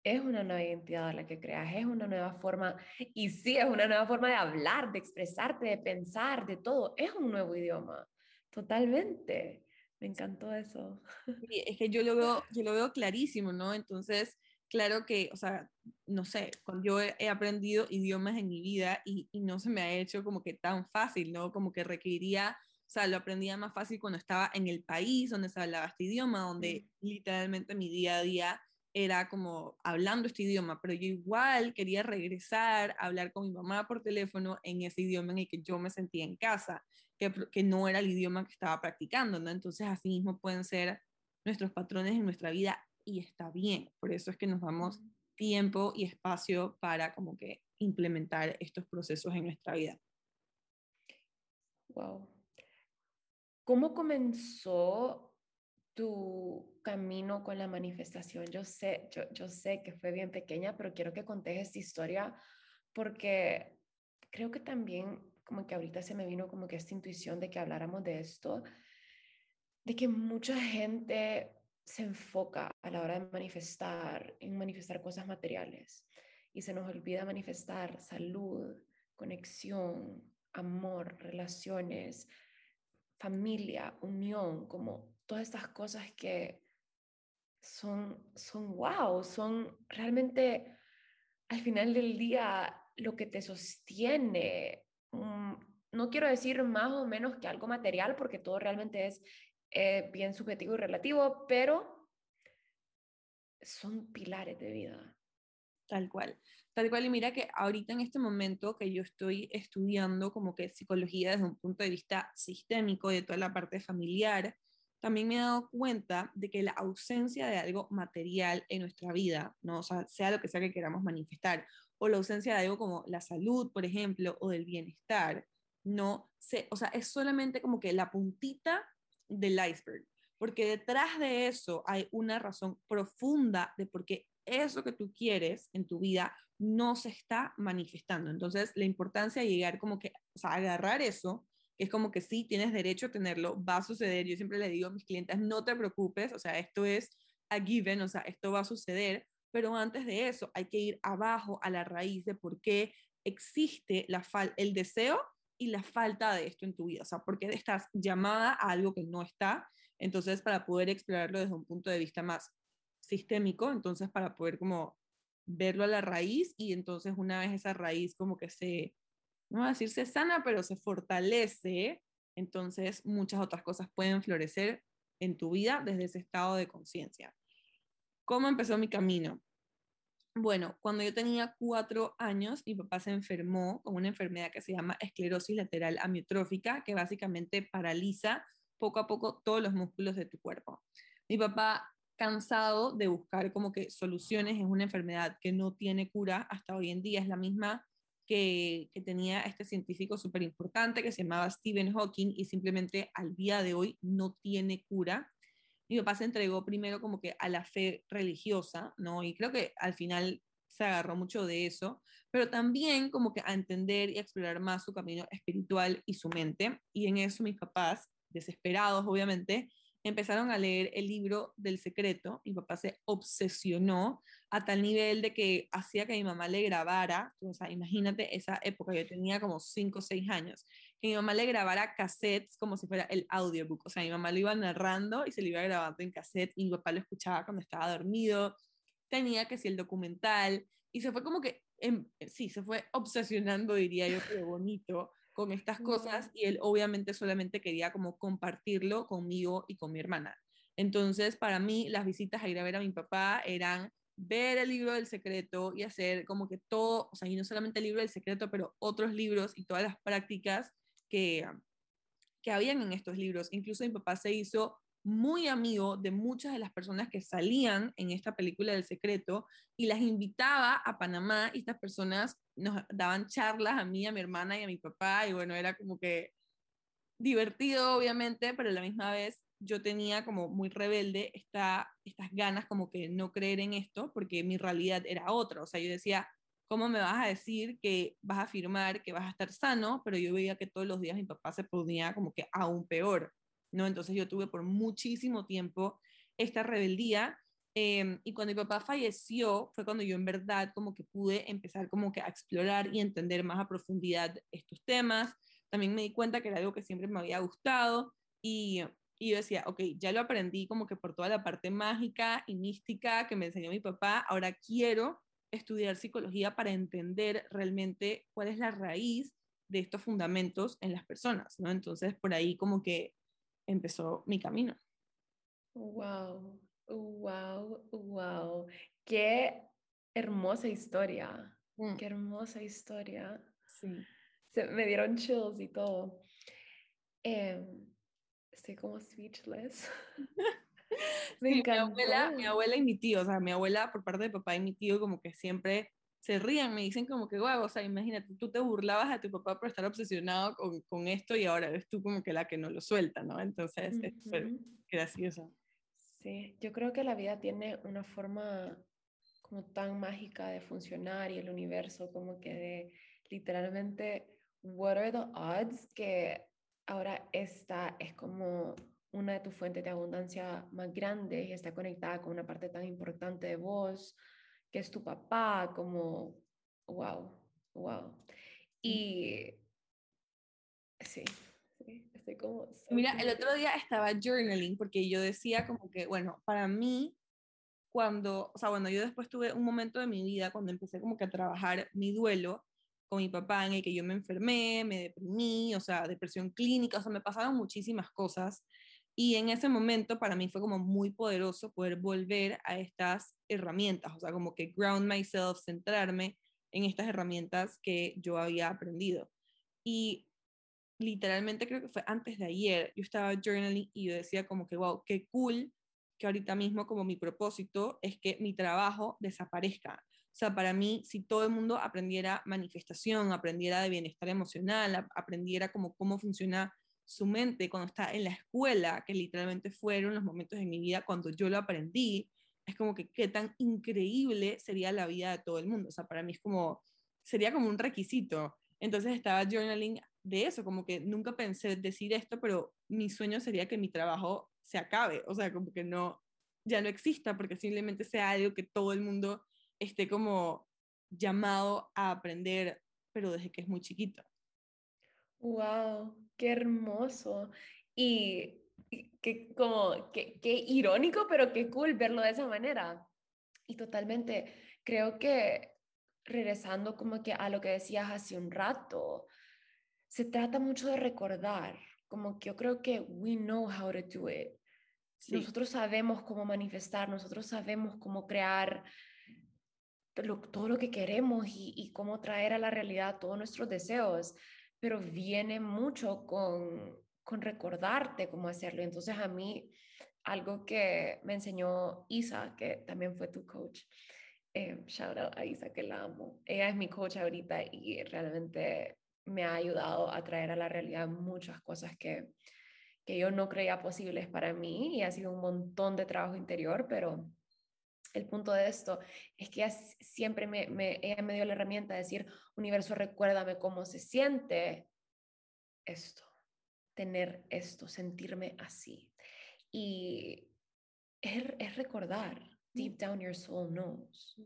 es una nueva identidad la que creas, es una nueva forma, y sí, es una nueva forma de hablar, de expresarte, de pensar, de todo, es un nuevo idioma, totalmente. Me encantó eso. es que yo lo veo, yo lo veo clarísimo, ¿no? Entonces, claro que, o sea, no sé, cuando yo he, aprendido idiomas en mi vida y, y, no se me ha hecho como que tan fácil, ¿no? Como que requeriría, o sea, lo aprendía más fácil cuando estaba en el país donde se hablaba este idioma, donde literalmente mi día a día era como hablando este idioma, pero yo igual quería regresar a hablar con mi mamá por teléfono en ese idioma en el que yo me sentía en casa, que, que no era el idioma que estaba practicando, ¿no? Entonces, así mismo pueden ser nuestros patrones en nuestra vida y está bien. Por eso es que nos damos tiempo y espacio para como que implementar estos procesos en nuestra vida. Wow. ¿Cómo comenzó tu camino con la manifestación? Yo sé, yo, yo sé que fue bien pequeña, pero quiero que contes esta historia porque creo que también como que ahorita se me vino como que esta intuición de que habláramos de esto, de que mucha gente se enfoca a la hora de manifestar, en manifestar cosas materiales y se nos olvida manifestar salud, conexión, amor, relaciones, familia, unión, como todas estas cosas que son, son wow, son realmente al final del día lo que te sostiene. Mm, no quiero decir más o menos que algo material, porque todo realmente es eh, bien subjetivo y relativo, pero son pilares de vida. Tal cual. Tal cual, y mira que ahorita en este momento que yo estoy estudiando como que psicología desde un punto de vista sistémico de toda la parte familiar, también me he dado cuenta de que la ausencia de algo material en nuestra vida, ¿no? Sea lo que sea que queramos manifestar, o la ausencia de algo como la salud, por ejemplo, o del bienestar, no sé, o sea, es solamente como que la puntita del iceberg, porque detrás de eso hay una razón profunda de por qué eso que tú quieres en tu vida no se está manifestando. Entonces, la importancia de llegar como que, o sea, agarrar eso, que es como que sí, tienes derecho a tenerlo, va a suceder. Yo siempre le digo a mis clientes, no te preocupes, o sea, esto es a given, o sea, esto va a suceder, pero antes de eso hay que ir abajo a la raíz de por qué existe la el deseo y la falta de esto en tu vida, o sea, porque estás llamada a algo que no está, entonces para poder explorarlo desde un punto de vista más sistémico, entonces para poder como verlo a la raíz y entonces una vez esa raíz como que se, no voy a decir se sana, pero se fortalece, entonces muchas otras cosas pueden florecer en tu vida desde ese estado de conciencia. ¿Cómo empezó mi camino? Bueno, cuando yo tenía cuatro años, mi papá se enfermó con una enfermedad que se llama esclerosis lateral amiotrófica, que básicamente paraliza poco a poco todos los músculos de tu cuerpo. Mi papá, cansado de buscar como que soluciones en una enfermedad que no tiene cura hasta hoy en día, es la misma que, que tenía este científico súper importante que se llamaba Stephen Hawking y simplemente al día de hoy no tiene cura mi papá se entregó primero como que a la fe religiosa, ¿no? Y creo que al final se agarró mucho de eso, pero también como que a entender y explorar más su camino espiritual y su mente. Y en eso mis papás, desesperados obviamente, empezaron a leer el libro del secreto. Mi papá se obsesionó a tal nivel de que hacía que mi mamá le grabara, o sea, imagínate esa época, yo tenía como 5 o 6 años, que mi mamá le grabara cassettes como si fuera el audiobook. O sea, mi mamá lo iba narrando y se lo iba grabando en cassette y mi papá lo escuchaba cuando estaba dormido. Tenía que si el documental y se fue como que, sí, se fue obsesionando, diría yo, pero bonito con estas cosas y él obviamente solamente quería como compartirlo conmigo y con mi hermana. Entonces, para mí, las visitas a ir a ver a mi papá eran ver el libro del secreto y hacer como que todo, o sea, y no solamente el libro del secreto, pero otros libros y todas las prácticas que, que habían en estos libros. Incluso mi papá se hizo muy amigo de muchas de las personas que salían en esta película del secreto y las invitaba a Panamá y estas personas nos daban charlas a mí, a mi hermana y a mi papá y bueno, era como que divertido obviamente, pero la misma vez yo tenía como muy rebelde esta, estas ganas como que no creer en esto porque mi realidad era otra, o sea, yo decía, ¿cómo me vas a decir que vas a afirmar que vas a estar sano? Pero yo veía que todos los días mi papá se ponía como que aún peor, ¿no? Entonces yo tuve por muchísimo tiempo esta rebeldía em, y cuando mi papá falleció fue cuando yo en verdad como que pude empezar como que a explorar y entender más a profundidad estos temas. También me di cuenta que era algo que siempre me había gustado y, y yo decía, ok, ya lo aprendí como que por toda la parte mágica y mística que me enseñó mi papá, ahora quiero estudiar psicología para entender realmente cuál es la raíz de estos fundamentos en las personas, ¿no? Entonces, por ahí como que empezó mi camino. Wow, wow, wow. Qué hermosa historia. Mm. Qué hermosa historia. Sí. Se, me dieron chills y todo. Em, estoy como speechless. Me Mi abuela, mi abuela y mi tío, o sea, mi abuela por parte de papá y mi tío como que siempre se rían, me dicen como que, guau, o sea, imagínate, tú te burlabas a tu papá por estar obsesionado con, con, esto y ahora eres tú como que la que no lo suelta, ¿no? Entonces, es súper gracioso. Sí, yo creo que la vida tiene una forma como tan mágica de funcionar y el universo como que de literalmente, what are the odds que ahora esta es como una de tus fuentes de abundancia más grandes y está conectada con una parte tan importante de vos, que es tu papá, como, wow, wow. Y sí, sí, estoy como... Mira, el otro día estaba journaling porque yo decía como que, bueno, para mí, cuando, o sea, bueno, yo después tuve un momento de mi vida cuando empecé como que a trabajar mi duelo con mi papá en el que yo me enfermé, me deprimí, o sea, depresión clínica, o sea, me pasaron muchísimas cosas y en ese momento para mí fue como muy poderoso poder volver a estas herramientas, o sea, como que ground myself, centrarme en estas herramientas que yo había aprendido. Y literalmente creo que fue antes de ayer, yo estaba journaling y yo decía como que, wow, qué cool que ahorita mismo como mi propósito es que mi trabajo desaparezca. O sea, para mí, si todo el mundo aprendiera manifestación, aprendiera de bienestar emocional, aprendiera como cómo funciona su mente cuando está en la escuela, que literalmente fueron los momentos en mi vida cuando yo lo aprendí, es como que qué tan increíble sería la vida de todo el mundo. O sea, para mí es como, sería como un requisito. Entonces estaba journaling de eso, como que nunca pensé decir esto, pero mi sueño sería que mi trabajo se acabe, o sea, como que no, ya no exista, porque simplemente sea algo que todo el mundo esté como llamado a aprender, pero desde que es muy chiquito. Wow, qué hermoso. Y, qué como, qué, qué irónico, pero qué cool verlo de esa manera. Y totalmente, creo que regresando como que a lo que decías hace un rato, se trata mucho de recordar, como que yo creo que we know how to do it. Nosotros sabemos cómo manifestar, nosotros sabemos cómo crear todo lo que queremos y, y, cómo traer a la realidad todos nuestros deseos, pero viene mucho con, con recordarte cómo hacerlo. Entonces a mí, algo que me enseñó Isa, que también fue tu coach, eh, shout out a Isa, que la amo. Ella es mi coach ahorita y realmente me ha ayudado a traer a la realidad muchas cosas que, que yo no creía posibles para mí y ha sido un montón de trabajo interior, pero el punto de esto es que ella siempre me, me, ella me dio la herramienta de decir, universo, recuérdame cómo se siente esto, tener esto, sentirme así. Y es, es recordar, deep down your soul knows.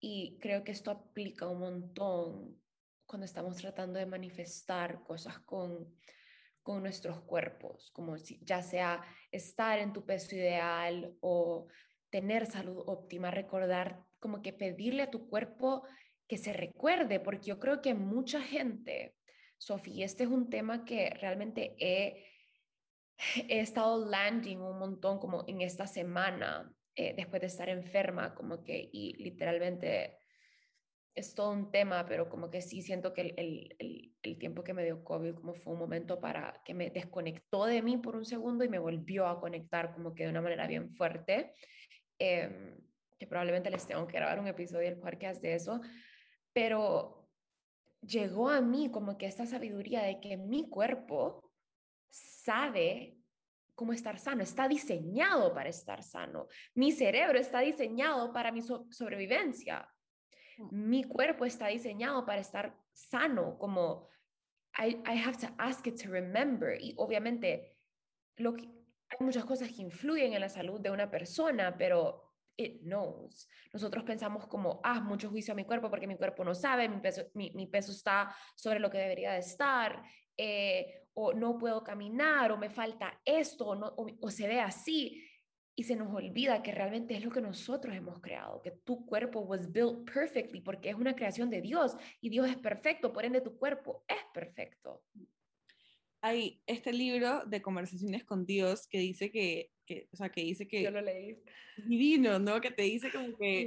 Y creo que esto aplica un montón cuando estamos tratando de manifestar cosas con, con nuestros cuerpos, como si, ya sea estar en tu peso ideal o tener salud óptima, recordar, como que pedirle a tu cuerpo que se recuerde, porque yo creo que mucha gente, Sofía, este es un tema que realmente he, estado landing un montón como en esta semana, eh, después de estar enferma, como que, y literalmente es todo un tema, pero como que sí siento que el, el, tiempo que me dio COVID como fue un momento para que me desconectó de mí por un segundo y me volvió a conectar como que de una manera bien fuerte, eh, que probablemente les tengo que grabar un episodio del podcast de eso, pero llegó a mí como que esta sabiduría de que mi cuerpo sabe cómo estar sano, está diseñado para estar sano. Mi cerebro está diseñado para mi sobrevivencia. Mm. Mi cuerpo está diseñado para estar sano, como I, I have to ask it to remember. Y obviamente lo que, hay muchas cosas que influyen en la salud de una persona, pero it knows. Nosotros pensamos como, ah, mucho juicio a mi cuerpo porque mi cuerpo no sabe, mi peso, mi, mi peso está sobre lo que debería de estar, eh, o no puedo caminar, o me falta esto, o, no, o, se ve así. Y se nos olvida que realmente es lo que nosotros hemos creado, que tu cuerpo was built perfectly, porque es una creación de Dios y Dios es perfecto, por ende tu cuerpo es perfecto. Hay este libro de conversaciones con Dios que dice que, que o sea, que dice que... Yo lo leí. Divino, ¿no? Que te dice como que...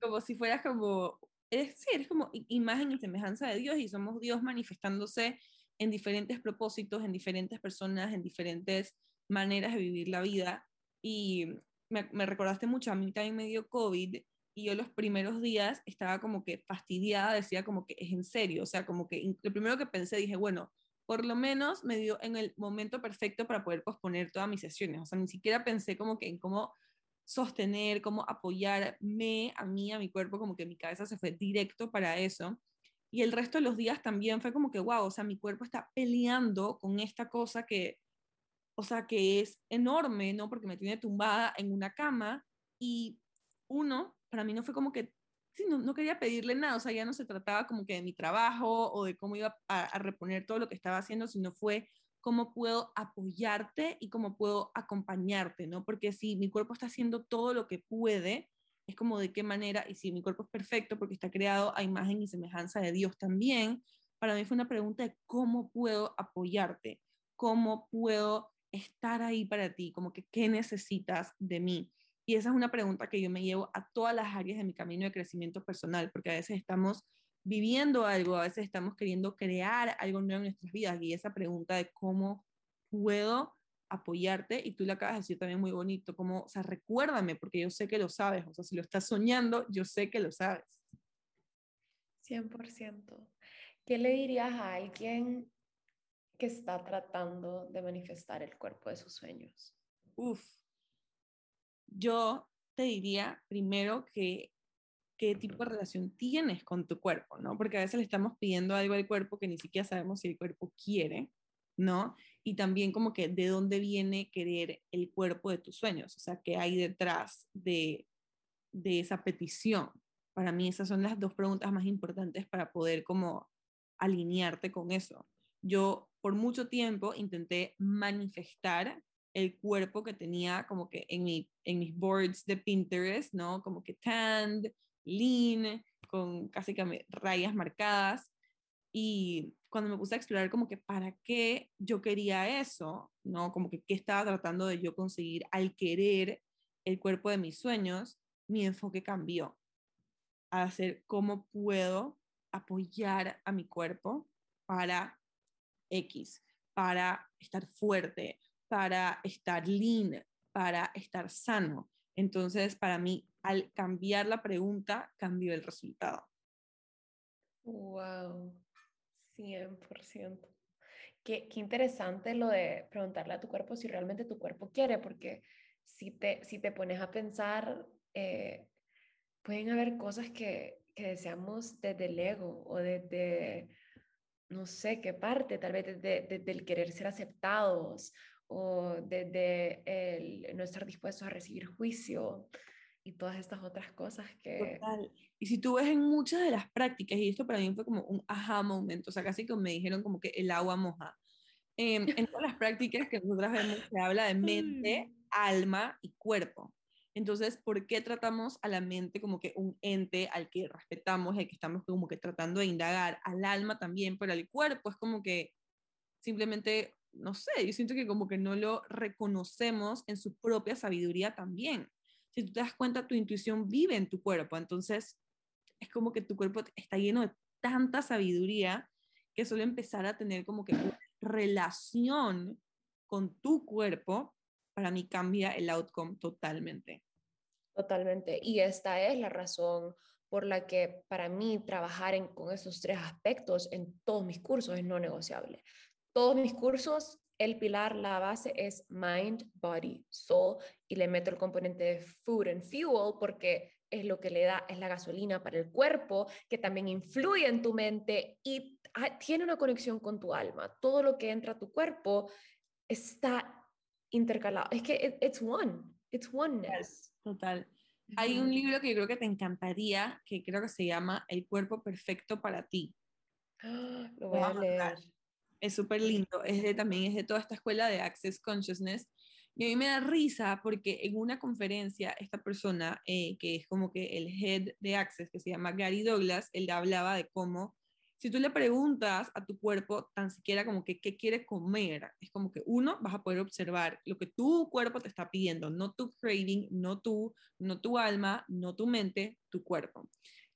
como si fueras como... Eres, sí, eres como imagen y semejanza de Dios y somos Dios manifestándose en diferentes propósitos, en diferentes personas, en diferentes maneras de vivir la vida. Y me, me, recordaste mucho, a mí también me dio COVID y yo los primeros días estaba como que fastidiada, decía como que es en serio, o sea, como que lo primero que pensé dije, bueno, por lo menos me dio en el momento perfecto para poder posponer todas mis sesiones, o sea, ni siquiera pensé como que en cómo sostener, cómo apoyarme a mí, a mi cuerpo, como que mi cabeza se fue directo para eso. Y el resto de los días también fue como que, wow, o sea, mi cuerpo está peleando con esta cosa que, o sea, que es enorme, ¿no? Porque me tiene tumbada en una cama y uno, para mí no fue como que, sí, no, no quería pedirle nada, o sea, ya no se trataba como que de mi trabajo o de cómo iba a, a reponer todo lo que estaba haciendo, sino fue cómo puedo apoyarte y cómo puedo acompañarte, ¿no? Porque si mi cuerpo está haciendo todo lo que puede, es como de qué manera, y si mi cuerpo es perfecto porque está creado a imagen y semejanza de Dios también, para mí fue una pregunta de cómo puedo apoyarte, cómo puedo estar ahí para ti, como que qué necesitas de mí. Y esa es una pregunta que yo me llevo a todas las áreas de mi camino de crecimiento personal, porque a veces estamos viviendo algo, a veces estamos queriendo crear algo nuevo en nuestras vidas y esa pregunta de cómo puedo apoyarte y tú le acabas de decir también muy bonito, como, o sea, recuérdame porque yo sé que lo sabes, o sea, si lo estás soñando, yo sé que lo sabes. 100%. ¿Qué le dirías a alguien que está tratando de manifestar el cuerpo de sus sueños? Uf, yo te diría primero que qué tipo de relación tienes con tu cuerpo, ¿no? Porque a veces le estamos pidiendo algo al cuerpo que ni siquiera sabemos si el cuerpo quiere, ¿no? Y también como que de dónde viene querer el cuerpo de tus sueños, o sea, qué hay detrás de, de esa petición. Para mí esas son las dos preguntas más importantes para poder como alinearte con eso. Yo por mucho tiempo intenté manifestar el cuerpo que tenía como que en, mi, en mis boards de Pinterest, ¿no? Como que tanned, lean, con casi que rayas marcadas. Y cuando me puse a explorar como que para qué yo quería eso, ¿no? Como que qué estaba tratando de yo conseguir al querer el cuerpo de mis sueños, mi enfoque cambió a hacer cómo puedo apoyar a mi cuerpo para X, para estar fuerte, para estar lean, para estar sano. Entonces, para mí, al cambiar la pregunta, cambió el resultado. Wow, 100%. Qué, qué interesante lo de preguntarle a tu cuerpo si realmente tu cuerpo quiere, porque si te, si te pones a pensar, eh, pueden haber cosas que, que deseamos desde el ego o desde, no sé qué parte, tal vez desde, desde el querer ser aceptados o desde el no estar dispuestos a recibir juicio y todas estas otras cosas que... Total. Y si tú ves en muchas de las prácticas, y esto para mí fue como un aha moment, o sea, casi que me dijeron como que el agua moja. Eh, en todas las prácticas que nosotras vemos se habla de mente, alma y cuerpo. Entonces, ¿por qué tratamos a la mente como que un ente al que respetamos, al que estamos como que tratando de indagar, al alma también, pero al cuerpo es como que simplemente no sé, yo siento que como que no lo reconocemos en su propia sabiduría también. Si tú te das cuenta, tu intuición vive en tu cuerpo, entonces es como que tu cuerpo está lleno de tanta sabiduría que solo empezar a tener como que relación con tu cuerpo, para mí cambia el outcome totalmente. Totalmente. Y esta es la razón por la que para mí trabajar en, con esos tres aspectos en todos mis cursos es no negociable todos mis cursos, el pilar, la base es mind, body, soul y le meto el componente de food and fuel porque es lo que le da, es la gasolina para el cuerpo, que también influye en tu mente y tiene una conexión con tu alma. Todo lo que entra a tu cuerpo está intercalado. Es que it's one, it's oneness. Total. Hay un libro que yo creo que te encantaría, que creo que se llama El cuerpo perfecto para ti. Lo voy a leer. Es súper lindo. Es de, también es de toda esta escuela de Access Consciousness. Y a mí me da risa porque en una conferencia esta persona, eh, que es como que el head de Access, que se llama Gary Douglas, él hablaba de cómo, si tú le preguntas a tu cuerpo tan siquiera como que qué quiere comer, es como que uno, vas a poder observar lo que tu cuerpo te está pidiendo, no tu craving, no tú, no tu alma, no tu mente, tu cuerpo.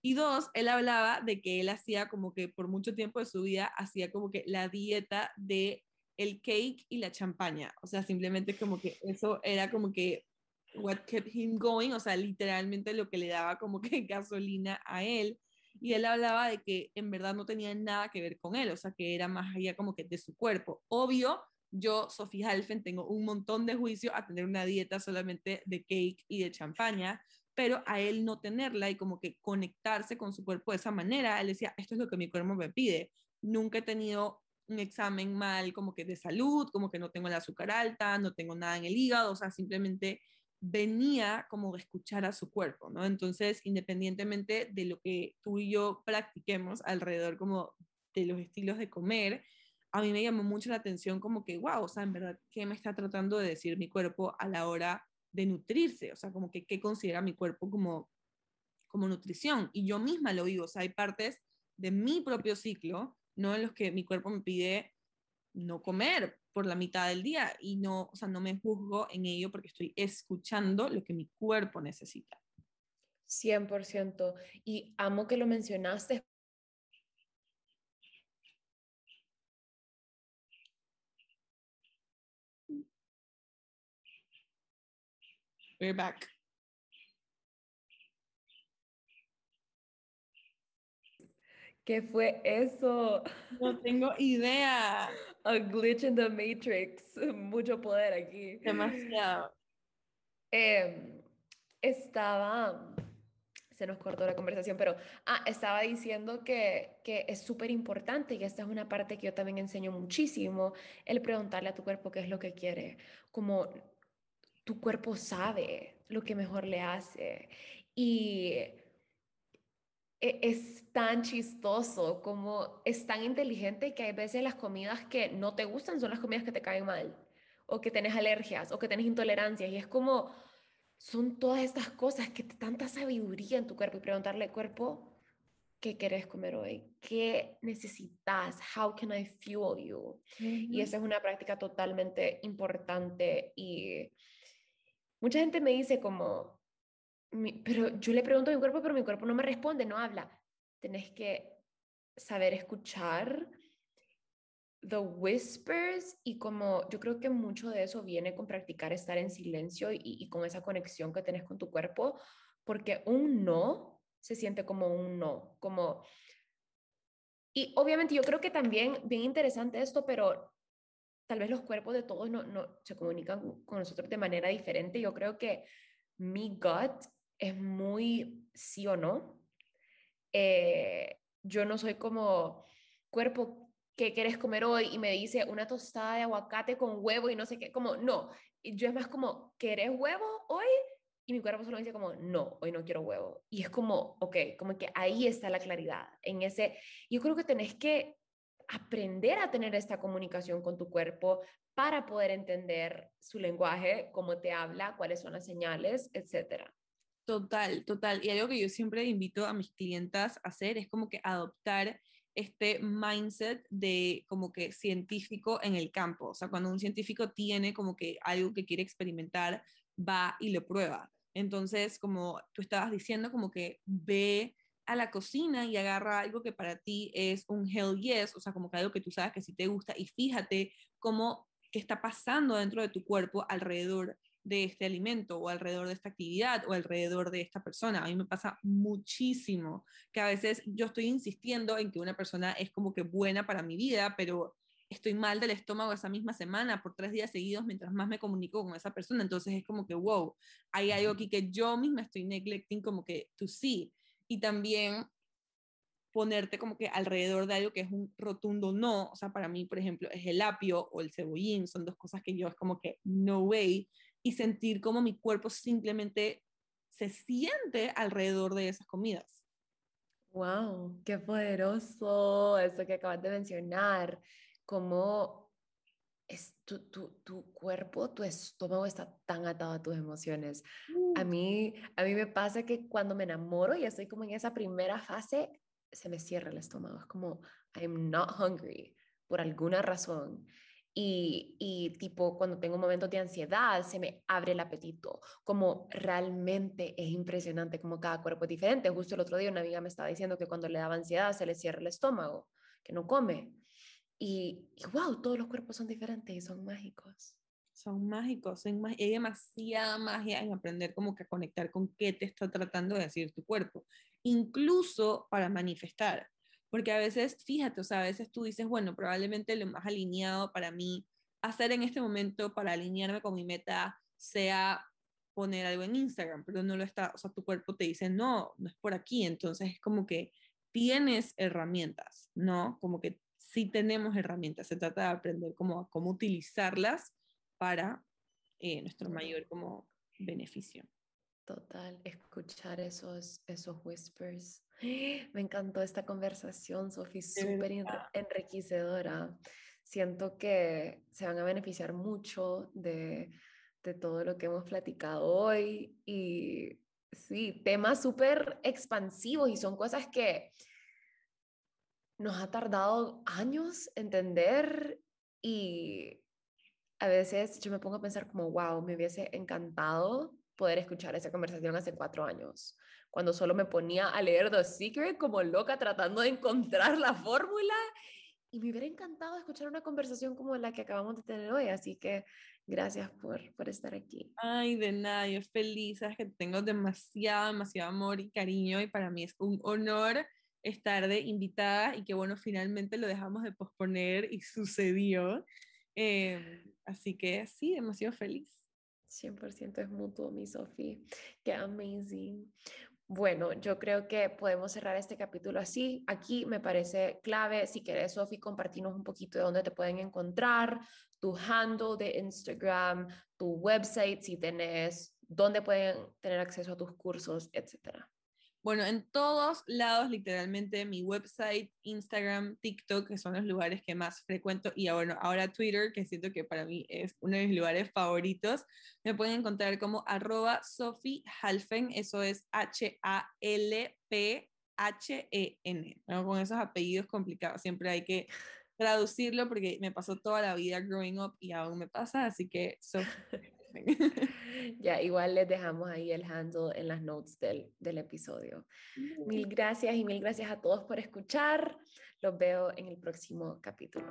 Y dos, él hablaba de que él hacía como que por mucho tiempo de su vida hacía como que la dieta de el cake y la champaña. O sea, simplemente como que eso era como que what kept him going, o sea, literalmente lo que le daba como que gasolina a él. Y él hablaba de que en verdad no tenía nada que ver con él, o sea, que era más allá como que de su cuerpo. Obvio, yo, Sofía Halfen, tengo un montón de juicio a tener una dieta solamente de cake y de champaña, pero a él no tenerla y como que conectarse con su cuerpo de esa manera, él decía, esto es lo que mi cuerpo me pide. Nunca he tenido un examen mal como que de salud, como que no tengo el azúcar alta, no tengo nada en el hígado, o sea, simplemente venía como de escuchar a su cuerpo, ¿no? Entonces, independientemente de lo que tú y yo practiquemos alrededor como de los estilos de comer, a mí me llamó mucho la atención como que, wow, o sea, en verdad, ¿qué me está tratando de decir mi cuerpo a la hora de nutrirse, o sea, como que qué considera mi cuerpo como, como nutrición. Y yo misma lo vivo, o sea, hay partes de mi propio ciclo, ¿no? En los que mi cuerpo me pide no comer por la mitad del día y no, o sea, no me juzgo en ello porque estoy escuchando lo que mi cuerpo necesita. 100%. Y amo que lo mencionaste We're back. ¿Qué fue eso? No tengo idea. A glitch in the matrix. Mucho poder aquí. Demasiado. Em, estaba, se nos cortó la conversación, pero ah, estaba diciendo que, que es súper importante y esta es una parte que yo también enseño muchísimo, el preguntarle a tu cuerpo qué es lo que quiere, como tu cuerpo sabe lo que mejor le hace y e, es tan chistoso, como es tan inteligente que hay veces las comidas que no te gustan son las comidas que te caen mal, o que tenés alergias, o que tenés intolerancias, y es como, son todas estas cosas que tanta sabiduría en tu cuerpo, y preguntarle al cuerpo, ¿qué querés comer hoy? ¿Qué necesitas? How can I fuel you? Y esa es una práctica totalmente importante, y mucha gente me dice como, pero yo le pregunto a mi cuerpo, pero mi cuerpo no me responde, no habla. Tenés que saber escuchar the whispers y como yo creo que mucho de eso viene con practicar estar en silencio y, con esa conexión que tenés con tu cuerpo, porque un no se siente como un no, como... Y obviamente yo creo que también, bien interesante esto, pero tal vez los cuerpos de todos no, no se comunican con nosotros de manera diferente. Yo creo que mi gut es muy sí o no. Eh, yo no soy como cuerpo que quieres comer hoy y me dice una tostada de aguacate con huevo y no sé qué, como no. Yo es más como, ¿querés huevo hoy? Y mi cuerpo solo dice como, no, hoy no quiero huevo. Y es como, ok, como que ahí está la claridad. En ese, yo creo que tenés que aprender a tener esta comunicación con tu cuerpo para poder entender su lenguaje, cómo te habla, cuáles son las señales, etcétera. Total, total. Y algo que yo siempre invito a mis clientas a hacer es como que adoptar este mindset de como que científico en el campo. O sea, cuando un científico tiene como que algo que quiere experimentar, va y lo prueba. Entonces, como tú estabas diciendo, como que ve a la cocina y agarra algo que para ti es un hell yes, o sea, como que algo que tú sabes que sí te gusta y fíjate cómo qué está pasando dentro de tu cuerpo alrededor de este alimento o alrededor de esta actividad o alrededor de esta persona. A mí me pasa muchísimo que a veces yo estoy insistiendo en que una persona es como que buena para mi vida, pero estoy mal del estómago esa misma semana por tres días seguidos mientras más me comunico con esa persona. Entonces es como que, wow, hay algo aquí que yo misma estoy neglecting como que to see. Y también ponerte como que alrededor de algo que es un rotundo no, o sea, para mí, por ejemplo, es el apio o el cebollín, son dos cosas que yo es como que no way, y sentir como mi cuerpo simplemente se siente alrededor de esas comidas. ¡Wow! ¡Qué poderoso eso que acabas de mencionar! Cómo es tu, tu, tu, cuerpo, tu estómago está tan atado a tus emociones. A, mí, a mí me pasa que cuando me enamoro y estoy como en esa primera fase, se me cierra el estómago. Es como, I'm not hungry por alguna razón. Y, y, tipo, cuando tengo momentos de ansiedad, se me abre el apetito. Como realmente es impresionante como cada cuerpo es diferente. Justo el otro día una amiga me estaba diciendo que cuando le daba ansiedad se le cierra el estómago, que no come. Y, y wow, todos los cuerpos son diferentes y son mágicos. Son mágicos, son hay demasiada magia en aprender como que a conectar con qué te está tratando de decir tu cuerpo, incluso para manifestar porque a veces, fíjate, o sea, a veces tú dices, bueno, probablemente lo más alineado para mí hacer en este momento para alinearme con mi meta sea poner algo en Instagram, pero no lo está, o sea, tu cuerpo te dice, no, no es por aquí, entonces es como que tienes herramientas, ¿no? Como que sí tenemos herramientas, se trata de aprender cómo, cómo utilizarlas para eh, nuestro mayor como beneficio. Total, escuchar esos, esos whispers. Me encantó esta conversación, Sofi, súper enriquecedora. Siento que se van a beneficiar mucho de, de todo lo que hemos platicado hoy y sí, temas súper expansivos y son cosas que nos ha tardado años entender y a veces yo me pongo a pensar como, wow, me hubiese encantado poder escuchar esa conversación hace cuatro años, cuando solo me ponía a leer The Secret como loca tratando de encontrar la fórmula y me hubiera encantado escuchar una conversación como la que acabamos de tener hoy, así que Gracias por, por estar aquí. Ay, de nada, yo feliz, sabes que tengo demasiado, demasiado amor y cariño y para mí es un honor estar de invitada y que bueno, finalmente lo dejamos de posponer y sucedió. Em, así que sí, demasiado feliz. 100% es mutuo, mi Sofi. Qué amazing. Bueno, yo creo que podemos cerrar este capítulo así. Aquí me parece clave, si quieres, Sofi, compartirnos un poquito de dónde te pueden encontrar, tu handle de Instagram, tu website, si tenés, dónde pueden tener acceso a tus cursos, etcétera. Bueno, en todos lados, literalmente, mi website, Instagram, TikTok, que son los lugares que más frecuento, y bueno, ahora Twitter, que siento que para mí es uno de mis lugares favoritos, me pueden encontrar como arroba Sophie Halfen, eso es H-A-L-P-H-E-N, con esos apellidos complicados, siempre hay que traducirlo porque me pasó toda la vida growing up y aún me pasa, así que Sophie ya, igual les dejamos ahí el handle en las notes del, del episodio. Mil gracias y mil gracias a todos por escuchar. Los veo en el próximo capítulo.